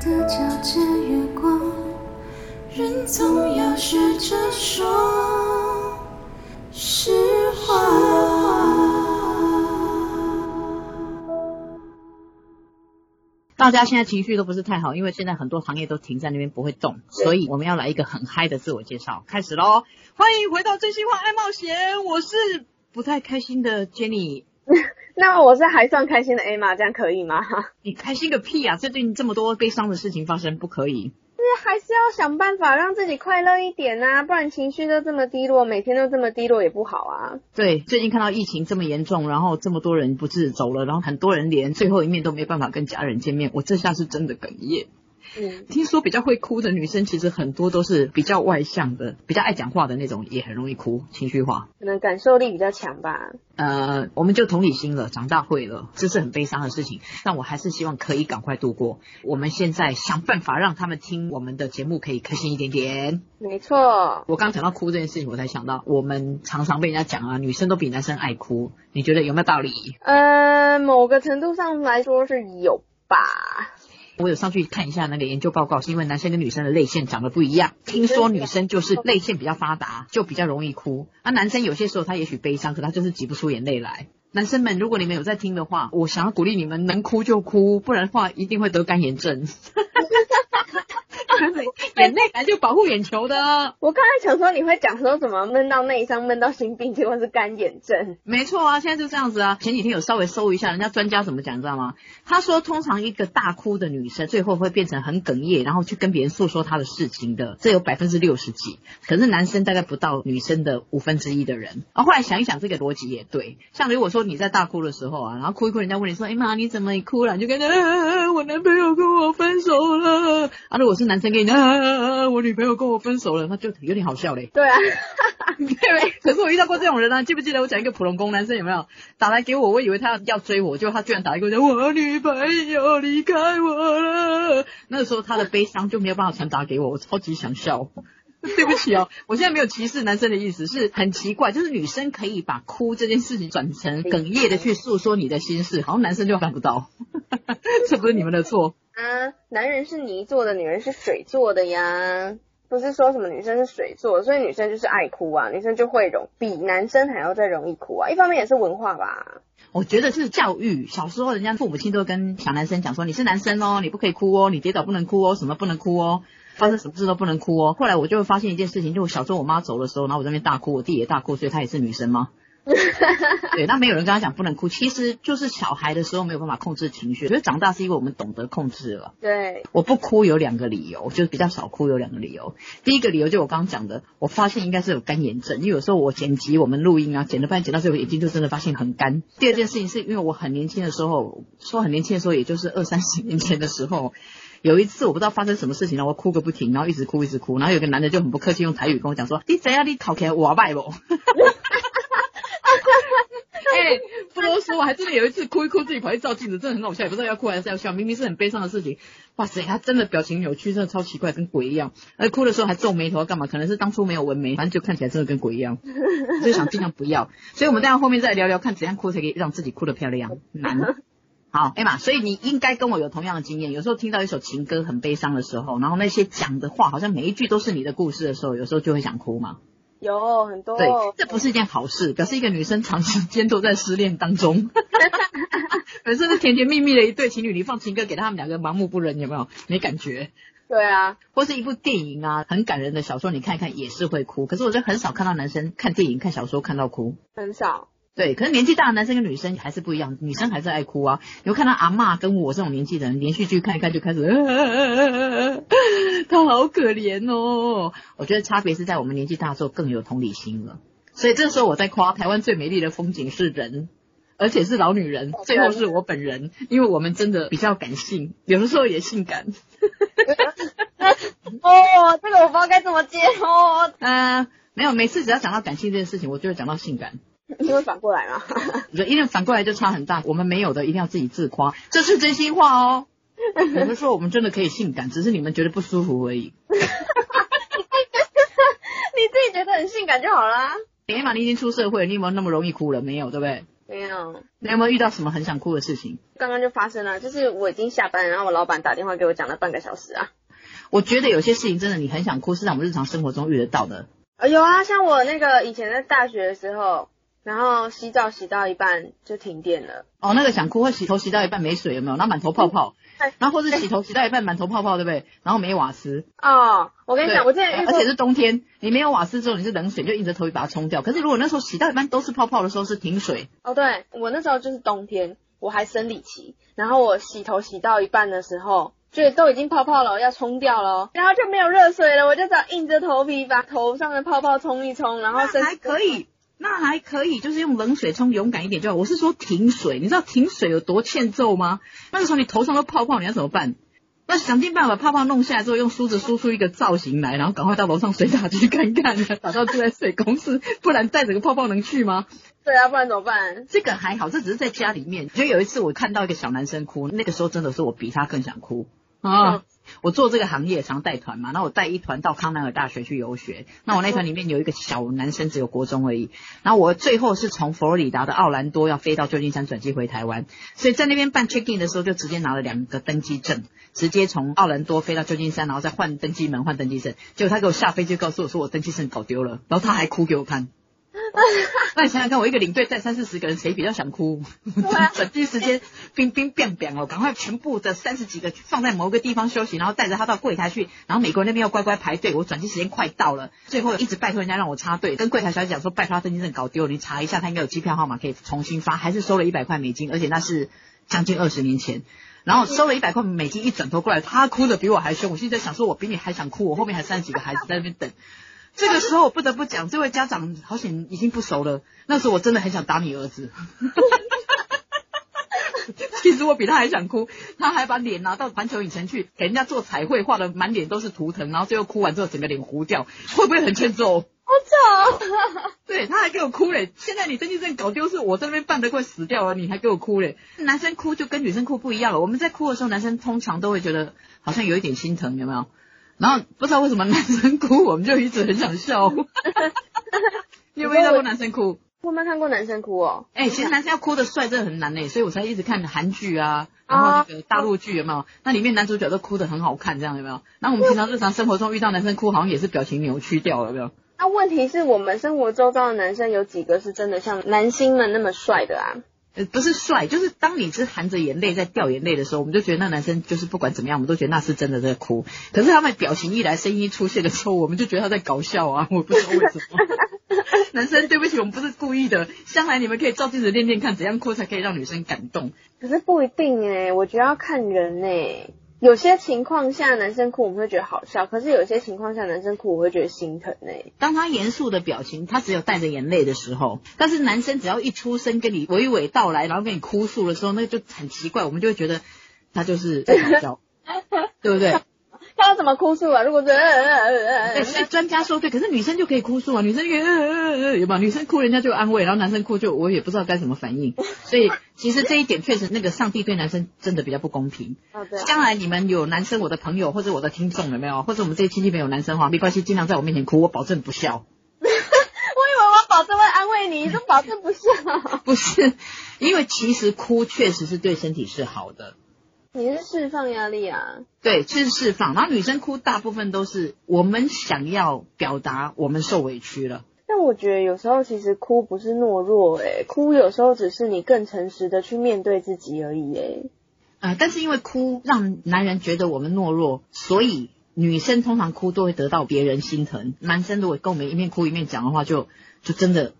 的皎洁月光，人总要学着说实话。大家现在情绪都不是太好，因为现在很多行业都停在那边不会动，所以我们要来一个很嗨的自我介绍，开始喽！欢迎回到真心话爱冒险，我是不太开心的 Jenny。那我是还算开心的 A 嘛，这样可以吗？你开心个屁啊！最近这么多悲伤的事情发生，不可以。是还是要想办法让自己快乐一点啊，不然情绪都这么低落，每天都这么低落也不好啊。对，最近看到疫情这么严重，然后这么多人不治走了，然后很多人连最后一面都没办法跟家人见面，我这下是真的哽咽。嗯，听说比较会哭的女生，其实很多都是比较外向的，比较爱讲话的那种，也很容易哭，情绪化。可能感受力比较强吧。呃，我们就同理心了，长大会了，这是很悲伤的事情，但我还是希望可以赶快度过。我们现在想办法让他们听我们的节目可以开心一点点。没错，我刚讲到哭这件事情，我才想到，我们常常被人家讲啊，女生都比男生爱哭，你觉得有没有道理？呃，某个程度上来说是有吧。我有上去看一下那个研究报告，是因为男生跟女生的泪腺长得不一样。听说女生就是泪腺比较发达，就比较容易哭。啊，男生有些时候他也许悲伤，可他就是挤不出眼泪来。男生们，如果你们有在听的话，我想要鼓励你们，能哭就哭，不然的话一定会得干眼症。眼泪来就保护眼球的。我刚才想说你会讲说怎么闷到内伤，闷到心病，结果是干眼症。没错啊，现在就这样子啊。前几天有稍微搜一下，人家专家怎么讲，你知道吗？他说，通常一个大哭的女生，最后会变成很哽咽，然后去跟别人诉说她的事情的，这有百分之六十几。可是男生大概不到女生的五分之一的人。啊，后来想一想，这个逻辑也对。像如果说你在大哭的时候啊，然后哭一哭，人家问你说，哎妈，你怎么哭了？你就跟他、啊，我男朋友跟我分手了。啊，如果是男生跟你啊，我女朋友跟我分手了，那就有点好笑嘞。对啊，对不对？可是我遇到过这种人啊，记不记得我讲一个普龙宫男生有没有打来给我？我以为他要追我，结果他居然打来给我讲我女朋友离开我了。那个时候他的悲伤就没有办法传达给我，我超级想笑。对不起哦，我现在没有歧视男生的意思，是很奇怪，就是女生可以把哭这件事情转成哽咽的去诉说你的心事，好像男生就办不到，这不是你们的错。啊，男人是泥做的，女人是水做的呀。不是说什么女生是水做，所以女生就是爱哭啊，女生就会容比男生还要再容易哭啊。一方面也是文化吧。我觉得是教育，小时候人家父母亲都跟小男生讲说，你是男生哦，你不可以哭哦，你跌倒不能哭哦，什么不能哭哦。发生什么事都不能哭哦。后来我就会发现一件事情，就我小时候我妈走的时候，然后我在那边大哭，我弟也大哭，所以她也是女生吗？对，那没有人跟他讲不能哭，其实就是小孩的时候没有办法控制情绪。我觉得长大是因为我们懂得控制了。对，我不哭有两个理由，就是比较少哭有两个理由。第一个理由就我刚刚讲的，我发现应该是有干眼症，因为有时候我剪辑我们录音啊，剪了半剪到最后眼睛就真的发现很干。第二件事情是因为我很年轻的时候，说很年轻的时候，也就是二三十年前的时候。有一次我不知道发生什么事情了，我哭个不停，然后一直哭一直哭，然后有个男的就很不客气用台语跟我讲说：“ 你怎样？你考起来我拜不？”哎，不啰嗦，我还真的有一次哭一哭自己跑去照镜子，真的很好笑，也不知道要哭还是要笑，明明是很悲伤的事情。哇塞，他真的表情扭曲，真的超奇怪，跟鬼一样。而哭的时候还皱眉头，干嘛？可能是当初没有纹眉，反正就看起来真的跟鬼一样。所以想尽量不要。所以我们待会后面再聊聊，看怎样哭才可以让自己哭得漂亮。难。好，艾玛，所以你应该跟我有同样的经验。有时候听到一首情歌很悲伤的时候，然后那些讲的话好像每一句都是你的故事的时候，有时候就会想哭嘛。有很多。对，这不是一件好事，表示一个女生长时间都在失恋当中。本身是甜甜蜜蜜的一对情侣，你放情歌给他们两个盲目不仁，有没有？没感觉。对啊，或是一部电影啊，很感人的小说，你看一看也是会哭。可是我就很少看到男生看电影、看小说看到哭。很少。对，可是年纪大的男生跟女生还是不一样，女生还是爱哭啊。有看到阿嬷跟我这种年纪的人，连续剧看一看就开始，他好可怜哦。我觉得差别是在我们年纪大之后更有同理心了。所以这时候我在夸台湾最美丽的风景是人，而且是老女人，最后是我本人，因为我们真的比较感性，有的时候也性感。哦，这个我不知道该怎么接哦。嗯，没有，每次只要讲到感性这件事情，我就会讲到性感。因为反过来嘛，因为反过来就差很大。我们没有的一定要自己自夸，这是真心话哦。我们说我们真的可以性感，只是你们觉得不舒服而已。你自己觉得很性感就好啦。哎嘛，你已经出社会，你有没有那么容易哭了？没有，对不对？没有。你有没有遇到什么很想哭的事情？刚刚就发生了，就是我已经下班，然后我老板打电话给我讲了半个小时啊。我觉得有些事情真的你很想哭，是在我们日常生活中遇得到的。呃，有啊，像我那个以前在大学的时候，然后洗澡洗到一半就停电了。哦，那个想哭，会洗头洗到一半没水，有没有？然后满头泡泡，对然后或是洗头洗到一半满头泡泡，对不对？然后没瓦斯，哦，我跟你对讲，我之前遇过而且是冬天，你没有瓦斯之后，你是冷水，就硬着头皮把它冲掉。可是如果那时候洗到一半都是泡泡的时候，是停水，哦，对我那时候就是冬天，我还生理期，然后我洗头洗到一半的时候，就都已经泡泡了，要冲掉了哦，然后就没有热水了，我就只好硬着头皮把头上的泡泡冲一冲，然后身那还可以，那还可以，就是用冷水冲，勇敢一点就好。我是说停水，你知道停水有多欠揍吗？那个时候你头上都泡泡，你要怎么办？那想尽办法把泡泡弄下来之后，用梳子梳出一个造型来，然后赶快到楼上水塔去看看，打到住在水公司，不然带着个泡泡能去吗？对啊，不然怎么办？这个还好，这只是在家里面。就有一次我看到一个小男生哭，那个时候真的是我比他更想哭啊。嗯我做这个行业常带团嘛，那我带一团到康奈尔大学去游学，那我那团里面有一个小男生，只有国中而已。然后我最后是从佛罗里达的奥兰多要飞到旧金山转机回台湾，所以在那边办 check in 的时候就直接拿了两个登机证，直接从奥兰多飞到旧金山，然后再换登机门换登机证。结果他给我下飞机告诉我说我登机证搞丢了，然后他还哭给我看。那你想想看，我一个领队带三四十个人，谁比较想哭？啊 转机时间冰冰变变哦，赶快全部的三十几个放在某个地方休息，然后带着他到柜台去，然后美国人那边要乖乖排队。我转机时间快到了，最后一直拜托人家让我插队，跟柜台小姐讲说，拜托他登机证搞丢了，你查一下，他应该有机票号码可以重新发，还是收了一百块美金，而且那是将近二十年前。然后收了一百块美金，一转头过来，他哭的比我还凶。我现在想说，我比你还想哭，我后面还三十几个孩子在那边等。这个时候我不得不讲，这位家长好险已经不熟了。那时候我真的很想打你儿子。其实我比他还想哭，他还把脸拿到环球影城去给人家做彩绘，画的满脸都是图腾，然后最后哭完之后整个脸糊掉，会不会很欠揍？好丑，对，他还给我哭嘞！现在你登记证搞丢，是我在那边办的快死掉了，你还给我哭嘞！男生哭就跟女生哭不一样了。我们在哭的时候，男生通常都会觉得好像有一点心疼，有没有？然后不知道为什么男生哭，我们就一直很想笑。你有没有遇到过男生哭？我没有看过男生哭哦。哎、其实男生要哭的帅真的很难呢，所以我才一直看韩剧啊，然后那个大陆剧有没有？那里面男主角都哭得很好看，这样有没有？那我们平常日常生活中遇到男生哭，好像也是表情扭曲掉了，有没有？那问题是我们生活周遭的男生有几个是真的像男星们那么帅的啊？呃，不是帅，就是当你是含着眼泪在掉眼泪的时候，我们就觉得那男生就是不管怎么样，我们都觉得那是真的在哭。可是他们表情一来，声音一出现的时候，我们就觉得他在搞笑啊！我不知道为什么。男生，对不起，我们不是故意的。将来你们可以照镜子练练看，怎样哭才可以让女生感动。可是不一定哎，我觉得要看人哎。有些情况下男生哭我们会觉得好笑，可是有些情况下男生哭我会觉得心疼哎。当他严肃的表情，他只有带着眼泪的时候，但是男生只要一出声跟你娓娓道来，然后跟你哭诉的时候，那就很奇怪，我们就会觉得他就是在搞笑，对不对？他要怎么哭诉啊？如果是呃呃呃呃对，所以专家说对，可是女生就可以哭诉啊，女生就可以呃呃呃呃，有吧？女生哭人家就安慰，然后男生哭就我也不知道该怎么反应，所以其实这一点确实那个上帝对男生真的比较不公平。哦对啊，将来你们有男生，我的朋友或者我的听众有没有，或者我们这些亲戚朋友男生哈，没关系，尽量在我面前哭，我保证不笑。我以为我保证会安慰你，你都保证不笑。不是，因为其实哭确实是对身体是好的。你是释放压力啊？对，这是释放。然后女生哭大部分都是我们想要表达我们受委屈了。但我觉得有时候其实哭不是懦弱哎、哭有时候只是你更诚实的去面对自己而已诶、呃，但是因为哭让男人觉得我们懦弱，所以女生通常哭都会得到别人心疼。男生如果跟我们一面哭一面讲的话就，就真的。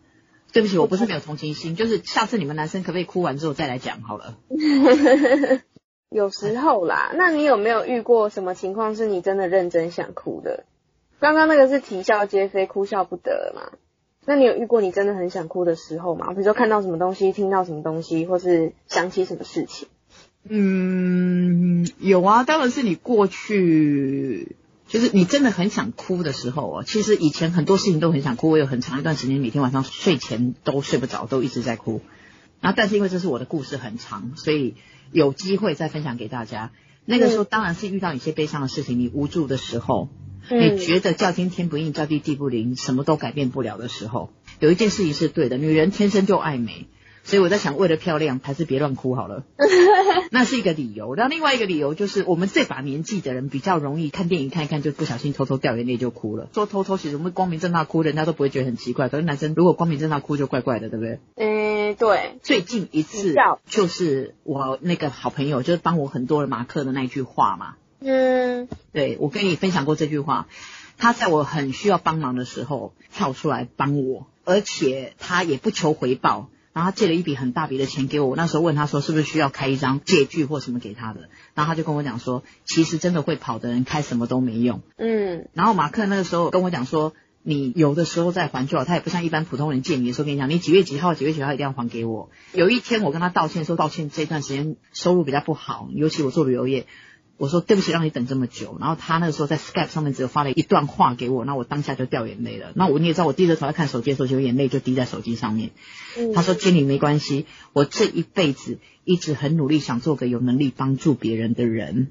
对不起，我不是没有同情心，就是下次你们男生可不可以哭完之后再来讲好了？有时候啦，那你有没有遇过什么情况是你真的认真想哭的？刚刚那个是啼笑皆非，哭笑不得嘛。那你有遇过你真的很想哭的时候吗？比如说看到什么东西，听到什么东西，或是想起什么事情？嗯，有啊，当然是你过去，就是你真的很想哭的时候哦。其实以前很多事情都很想哭，我有很长一段时间每天晚上睡前都睡不着，都一直在哭。然后，但是因为这是我的故事很长，所以有机会再分享给大家。那个时候当然是遇到一些悲伤的事情，你无助的时候，你觉得叫天天不应，叫地地不灵，什么都改变不了的时候，有一件事情是对的，女人天生就爱美。所以我在想，为了漂亮，还是别乱哭好了。那是一个理由。然后另外一个理由就是，我们这把年纪的人比较容易看电影看一看，就不小心偷偷掉眼泪就哭了。说偷偷，其实我们光明正大哭，人家都不会觉得很奇怪。可是男生如果光明正大哭，就怪怪的，对不对？嗯，对。最近一次就是我那个好朋友，就是帮我很多的马克的那一句话嘛。嗯，对，我跟你分享过这句话。他在我很需要帮忙的时候跳出来帮我，而且他也不求回报，然后他借了一笔很大笔的钱给我。我那时候问他说是不是需要开一张借据或什么给他的，然后他就跟我讲说，其实真的会跑的人开什么都没用。嗯，然后马克那个时候跟我讲说，你有的时候再还就好，他也不像一般普通人借你的时候跟你讲，你几月几号几月几号一定要还给我。有一天我跟他道歉说，抱歉这段时间收入比较不好，尤其我做旅游业。我说对不起，让你等这么久。然后他那个时候在 Skype 上面只有发了一段话给我，那我当下就掉眼泪了。那我你也知道，我低着头在看手机的时候，就眼泪就滴在手机上面。嗯他说：“经理没关系，我这一辈子一直很努力，想做个有能力帮助别人的人。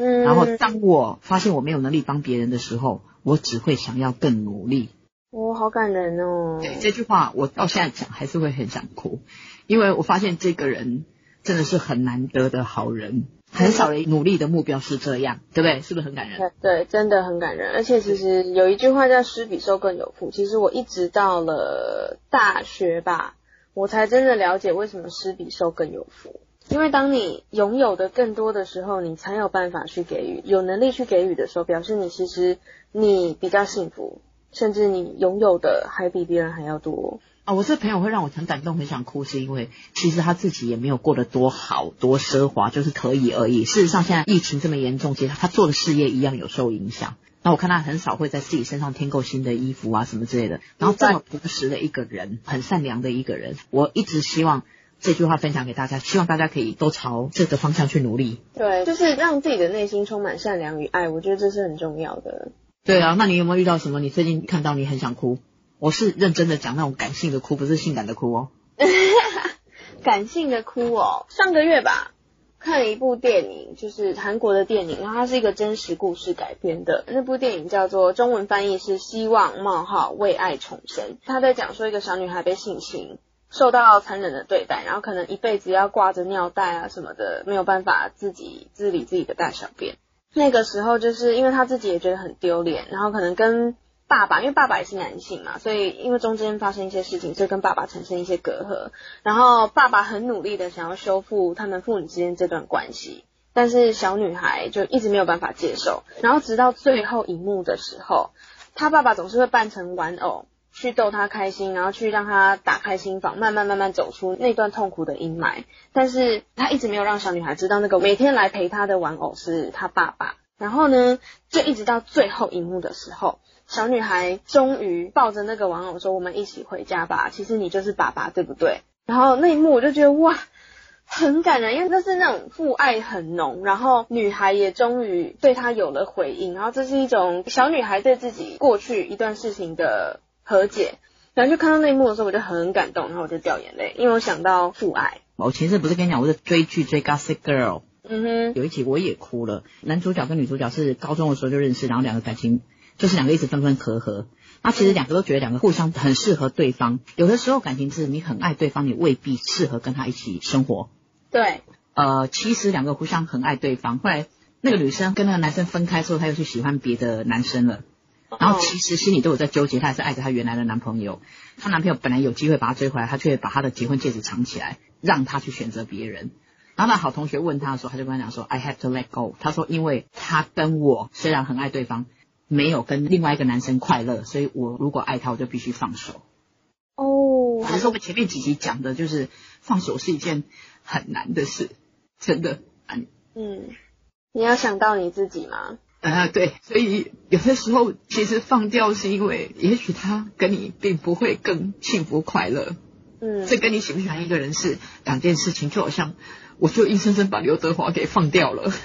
嗯，然后当我发现我没有能力帮别人的时候，我只会想要更努力。我好感人哦。对这句话，我到现在讲还是会很想哭，因为我发现这个人真的是很难得的好人。”很少人努力的目标是这样，对不对？是不是很感人？对对，真的很感人。而且其实有一句话叫“施比受更有福”。其实我一直到了大学吧，我才真的了解为什么施比受更有福。因为当你拥有的更多的时候，你才有办法去给予，有能力去给予的时候，表示你其实你比较幸福，甚至你拥有的还比别人还要多。啊，我这朋友会让我很感动，很想哭，是因为其实他自己也没有过得多好、多奢华，就是可以而已。事实上，现在疫情这么严重，其实他做的事业一样有受影响。那我看他很少会在自己身上添购新的衣服啊什么之类的。然后这么朴实的一个人，很善良的一个人，我一直希望这句话分享给大家，希望大家可以都朝这个方向去努力。对，就是让自己的内心充满善良与爱，我觉得这是很重要的。对啊，那你有没有遇到什么？你最近看到你很想哭？我是认真的讲那种感性的哭，不是性感的哭哦。感性的哭哦，上个月吧，看了一部电影，就是韩国的电影，然后它是一个真实故事改编的。那部电影叫做中文翻译是《希望冒号为爱重生》，他在讲说一个小女孩被性侵，受到残忍的对待，然后可能一辈子要挂着尿袋啊什么的，没有办法自己自理自己的大小便。那个时候就是因为他自己也觉得很丢脸，然后可能跟爸爸，因为爸爸也是男性嘛，所以因为中间发生一些事情，所以跟爸爸产生一些隔阂。然后爸爸很努力的想要修复他们父女之间这段关系，但是小女孩就一直没有办法接受。然后直到最后一幕的时候，他爸爸总是会扮成玩偶去逗她开心，然后去让她打开心房，慢慢慢慢走出那段痛苦的阴霾。但是他一直没有让小女孩知道，那个每天来陪她的玩偶是她爸爸。然后呢，就一直到最后一幕的时候。小女孩终于抱着那个玩偶说：“我们一起回家吧。”其实你就是爸爸，对不对？然后那一幕我就觉得哇，很感人，因为那是那种父爱很浓，然后女孩也终于对他有了回应，然后这是一种小女孩对自己过去一段事情的和解。然后就看到那一幕的时候，我就很感动，然后我就掉眼泪，因为我想到父爱。我前阵不是跟你讲，我是追剧追《Gossip Girl》，嗯哼，有一集我也哭了。男主角跟女主角是高中的时候就认识，然后两个感情。就是两个一直分分合合，那其实两个都觉得两个互相很适合对方。有的时候感情是你很爱对方，你未必适合跟他一起生活。对，呃，其实两个互相很爱对方，后来那个女生跟那个男生分开之后，她又去喜欢别的男生了。然后其实心里都有在纠结，她还是爱着她原来的男朋友。她男朋友本来有机会把她追回来，她却把她的结婚戒指藏起来，让她去选择别人。然后那好同学问她的时候，她就跟他讲说：“I have to let go。”她说：“因为她跟我虽然很爱对方。”没有跟另外一个男生快乐，所以我如果爱他，我就必须放手。哦，还是我们前面几集讲的就是放手是一件很难的事，真的。嗯，你要想到你自己吗？啊，对，所以有些时候其实放掉是因为，也许他跟你并不会更幸福快乐。嗯，这跟你喜不喜欢一个人是两件事情，就好像我就硬生生把刘德华给放掉了。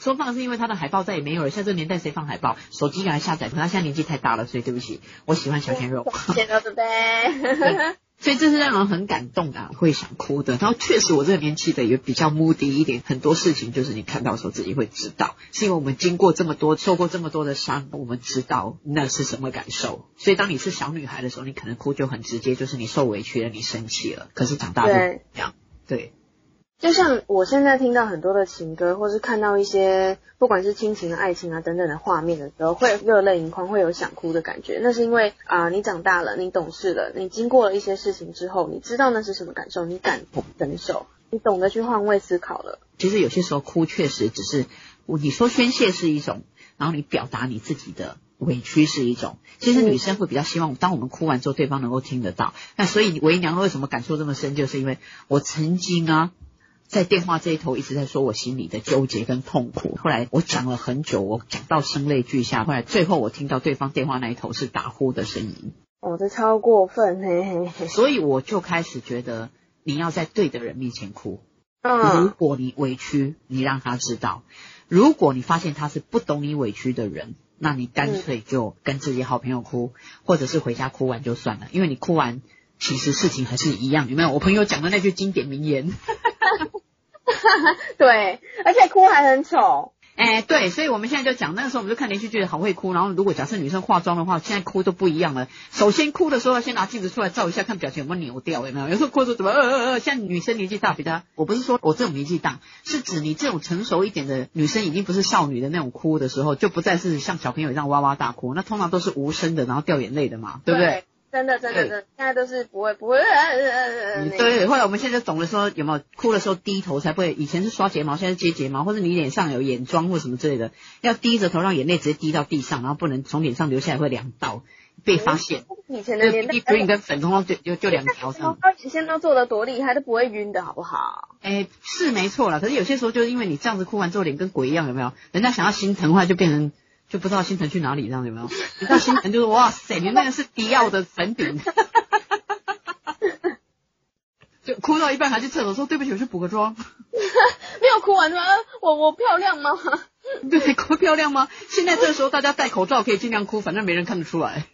说放是因为他的海报再也没有了，像这个年代谁放海报？手机给他下载，可他现在年纪太大了，所以对不起，我喜欢小鲜肉。小鲜肉对不对？所以这是让人很感动的，会想哭的。然后确实，我这个年纪的也比较 moody 一点，很多事情就是你看到的时候自己会知道，是因为我们经过这么多，受过这么多的伤，我们知道那是什么感受。所以当你是小女孩的时候，你可能哭就很直接，就是你受委屈了，你生气了。可是长大就不一样，对。就像我现在听到很多的情歌，或是看到一些不管是亲情、爱情啊等等的画面的时候，会热泪盈眶，会有想哭的感觉。那是因为啊，你长大了，你懂事了，你经过了一些事情之后，你知道那是什么感受，你敢忍受，你懂得去换位思考了。其实有些时候哭确实只是，你说宣泄是一种，然后你表达你自己的委屈是一种。其实女生会比较希望，当我们哭完之后，对方能够听得到。那所以为娘为什么感受这么深，就是因为我曾经啊。在电话这一头一直在说我心里的纠结跟痛苦，后来我讲了很久，我讲到声泪俱下，后来最后我听到对方电话那一头是打呼的声音，哦，这超过分，嘿嘿嘿，所以我就开始觉得你要在对的人面前哭，嗯，如果你委屈，你让他知道；如果你发现他是不懂你委屈的人，那你干脆就跟自己好朋友哭，或者是回家哭完就算了，因为你哭完其实事情还是一样，有没有？我朋友讲的那句经典名言。对，而且哭还很丑。哎，对，所以我们现在就讲，那个时候我们就看连续剧，好会哭。然后如果假设女生化妆的话，现在哭都不一样了。首先哭的时候要先拿镜子出来照一下，看表情有没有扭掉，有没有？有时候哭的时候怎么呃呃呃，像女生年纪大比较，我不是说我这种年纪大，是指你这种成熟一点的女生，已经不是少女的那种哭的时候，就不再是像小朋友一样哇哇大哭，那通常都是无声的，然后掉眼泪的嘛，对不对？真的，真的，真，现在都是不会，不会。对，后来我们现在懂了，说有没有哭的时候低头才不会。以前是刷睫毛，现在是接睫毛，或者你脸上有眼妆或什么之类的，要低着头让眼泪直接滴到地上，然后不能从脸上流下来，会两道被发现。以前的脸，green 跟粉通通就就就两条上。现在都做的多厉害，都不会晕的好不好？哎，是没错了。可是有些时候就是因为你这样子哭完之后脸跟鬼一样，有没有？人家想要心疼的话，就变成。就不知道星辰去哪里，这样有没有？你知道星辰就是哇塞，你那个是迪奥的粉饼，就哭到一半还去厕所说对不起，我去补个妆。没有哭完吗？我我漂亮吗？对，哭漂亮吗？现在这时候大家戴口罩可以尽量哭，反正没人看得出来。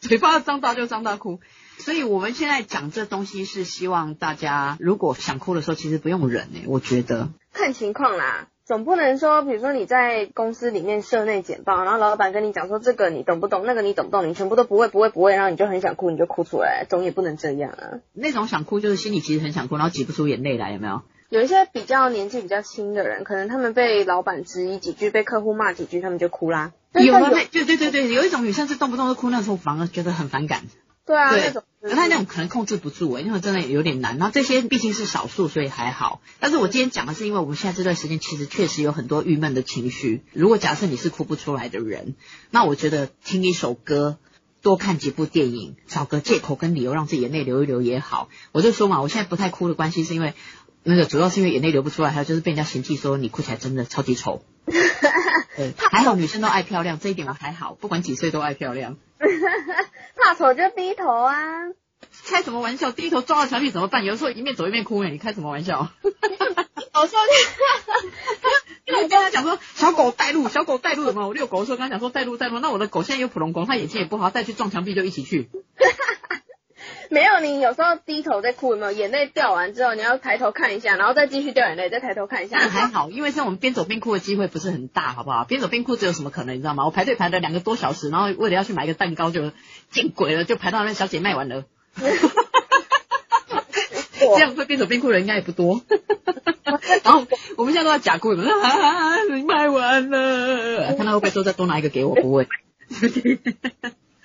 嘴巴张大就张大哭。所以我们现在讲这东西是希望大家如果想哭的时候，其实不用忍诶，我觉得看情况啦。总不能说，比如说你在公司里面社内简报，然后老板跟你讲说这个你懂不懂，那个你懂不懂，你全部都不会不会不会，然后你就很想哭，你就哭出来，总也不能这样啊。那种想哭就是心里其实很想哭，然后挤不出眼泪来，有没有？有一些比较年纪比较轻的人，可能他们被老板质疑几句，被客户骂几句，他们就哭啦。有啊，对对对对，有一种女生是动不动就哭，那时候反而觉得很反感。对啊，那种，他那种可能控制不住哎，因为真的有点难。然后这些毕竟是少数，所以还好。但是我今天讲的是，因为我们现在这段时间其实确实有很多郁闷的情绪。如果假设你是哭不出来的人，那我觉得听一首歌，多看几部电影，找个借口跟理由让自己眼泪流一流也好。我就说嘛，我现在不太哭的关系是因为那个主要是因为眼泪流不出来，还有就是被人家嫌弃说你哭起来真的超级丑。对，还好女生都爱漂亮，这一点我还好，不管几岁都爱漂亮。怕丑就低头啊！开什么玩笑？低头撞到墙壁怎么办？有时候一面走一面哭哎！你开什么玩笑？我说，因为我跟他讲说，小狗带路，小狗带路什么？我遛狗的时候跟他讲说带路带路，那我的狗现在有普龙狗，它眼睛也不好，带去撞墙壁就一起去。没有，你有时候低头在哭，有没有？眼泪掉完之后，你要抬头看一下，然后再继续掉眼泪，再抬头看一下。还好，因为像我们边走边哭的机会不是很大，好不好？边走边哭，只有什么可能？你知道吗？我排队排了两个多小时，然后为了要去买一个蛋糕，就见鬼了，就排到那小姐卖完了。这样会边走边哭的人应该也不多。然后我们现在都在假哭，你卖完了，看到会不会说再多拿一个给我？不会。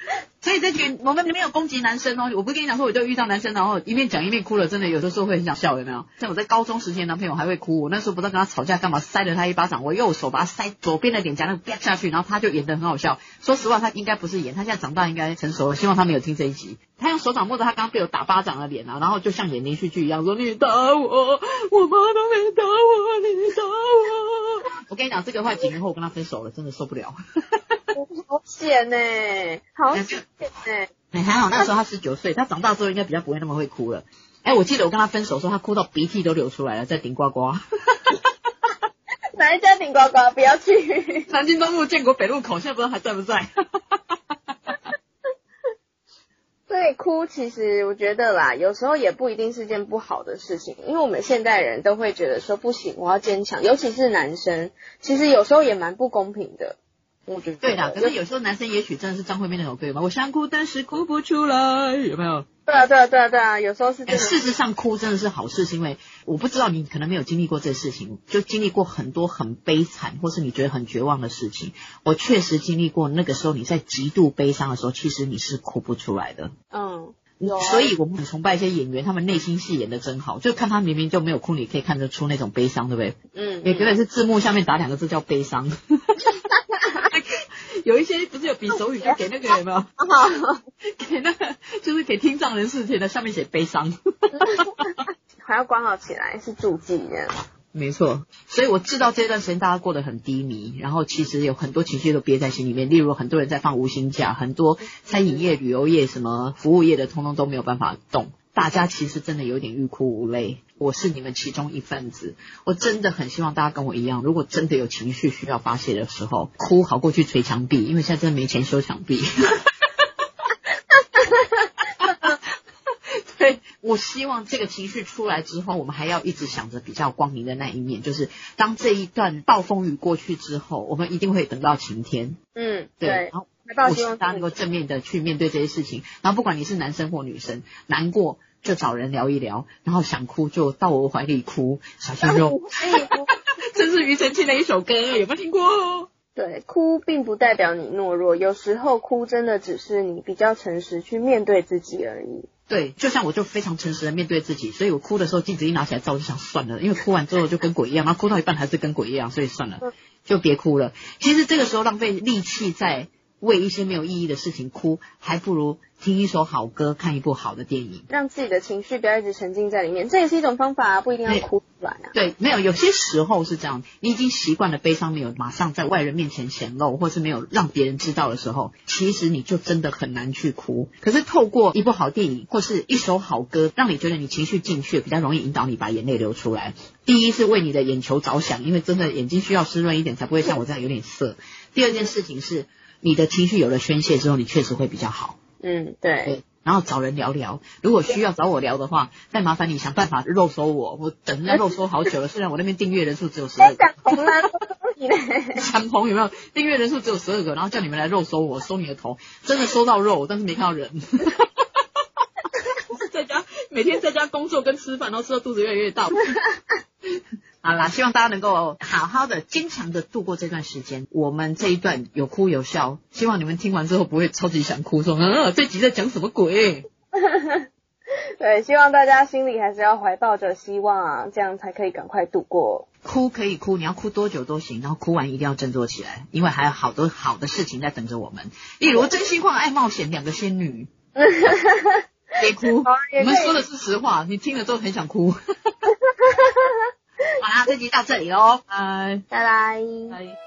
所以这群我们没有攻击男生哦，我不跟你讲说，我就遇到男生，然后一面讲一面哭了，真的有的时候会很想笑，有没有？像我在高中时期，男朋友还会哭，我那时候不知道跟他吵架干嘛，塞了他一巴掌，我右手把他塞左边的脸颊那个啪下去，然后他就演得很好笑。说实话，他应该不是演，他现在长大应该成熟了。希望他没有听这一集。他用手掌摸着他刚刚被我打巴掌的脸啊，然后就像演连续剧一样说：“你打我，我妈都没打我，你打我。”我跟你讲，这个话几年后我跟他分手了，真的受不了。好险呢，好险呢！哎，还好那时候他十九岁，他长大之后应该比较不会那么会哭了。哎，我记得我跟他分手的时候，他哭到鼻涕都流出来了，在顶呱呱。哪一家顶呱呱？不要去。南京东路建国北路口，现在不知道还在不在。对 所以哭其实我觉得啦，有时候也不一定是件不好的事情，因为我们现代人都会觉得说不行，我要坚强，尤其是男生，其实有时候也蛮不公平的。我觉得对啦，可是有时候男生也许真的是张惠妹那首歌嘛，我想哭但是哭不出来，有没有？对啊对啊对啊对啊，有时候是真哎，的。事实上哭真的是好事，是因为我不知道你可能没有经历过这事情，就经历过很多很悲惨，或是你觉得很绝望的事情。我确实经历过，那个时候你在极度悲伤的时候，其实你是哭不出来的。嗯，有啊所以我们很崇拜一些演员，他们内心戏演的真好，就看他明明就没有哭，你可以看得出那种悲伤，对不对？嗯，也觉得是字幕下面打两个字叫悲伤。有一些不是有比手语，就给那个 有没有？给那个就是给听障人士写的，上面写悲伤。还要关好起来，是助记。没错，所以我知道这段时间大家过得很低迷，然后其实有很多情绪都憋在心里面。例如很多人在放无薪假，很多餐饮业、旅游业、什么服务业的，通通都没有办法动。大家其实真的有点欲哭无泪，我是你们其中一份子。我真的很希望大家跟我一样，如果真的有情绪需要发泄的时候，哭好过去捶墙壁，因为现在真的没钱修墙壁。对，我希望这个情绪出来之后，我们还要一直想着比较光明的那一面，就是当这一段暴风雨过去之后，我们一定会等到晴天。嗯，对，对然，后我希希望望大家能够正面的去面对这些事情，然后不管你是男生或女生，难过就找人聊一聊，然后想哭就到我怀里哭，小鲜肉，这是庾澄庆的一首歌，有没有听过？对，哭并不代表你懦弱，有时候哭真的只是你比较诚实去面对自己而已。对，就像我就非常诚实的面对自己，所以我哭的时候镜子一拿起来照，我就想算了，因为哭完之后就跟鬼一样，然后哭到一半还是跟鬼一样，所以算了嗯，就别哭了。其实这个时候浪费力气在为一些没有意义的事情哭，还不如听一首好歌，看一部好的电影。让自己的情绪不要一直沉浸在里面，这也是一种方法啊，不一定要哭出来啊。对，没有，有些时候是这样，你已经习惯了悲伤，没有马上在外人面前显露，或是没有让别人知道的时候，其实你就真的很难去哭。可是透过一部好电影或是一首好歌，让你觉得你情绪进去，比较容易引导你把眼泪流出来。第一是为你的眼球着想，因为真的眼睛需要湿润一点，才不会像我这样有点涩。第二件事情是，你的情绪有了宣泄之后，你确实会比较好。嗯，对，对，然后找人聊聊。如果需要找我聊的话，再麻烦你想办法肉搜我。我等人家肉搜好久了，虽然我那边订阅人数只有十二讲个，红了，你嘞？强鹏有没有订阅人数只有十二个，然后叫你们来肉搜我，搜你的头，真的搜到肉，但是没看到人。每天在家工作跟吃饭，然后吃到肚子越来越大。好啦，希望大家能够好好的、坚强的度过这段时间。我们这一段有哭有笑，希望你们听完之后不会超级想哭，说嗯，这集在讲什么鬼？对，希望大家心里还是要怀抱着希望啊，这样才可以赶快度过。哭可以哭，你要哭多久都行，然后哭完一定要振作起来，因为还有好多好的事情在等着我们，例如真心话、爱冒险两个仙女。别哭，我们说的是实话，你听了之后很想哭。好啦，这集到这里喽，拜拜拜。拜。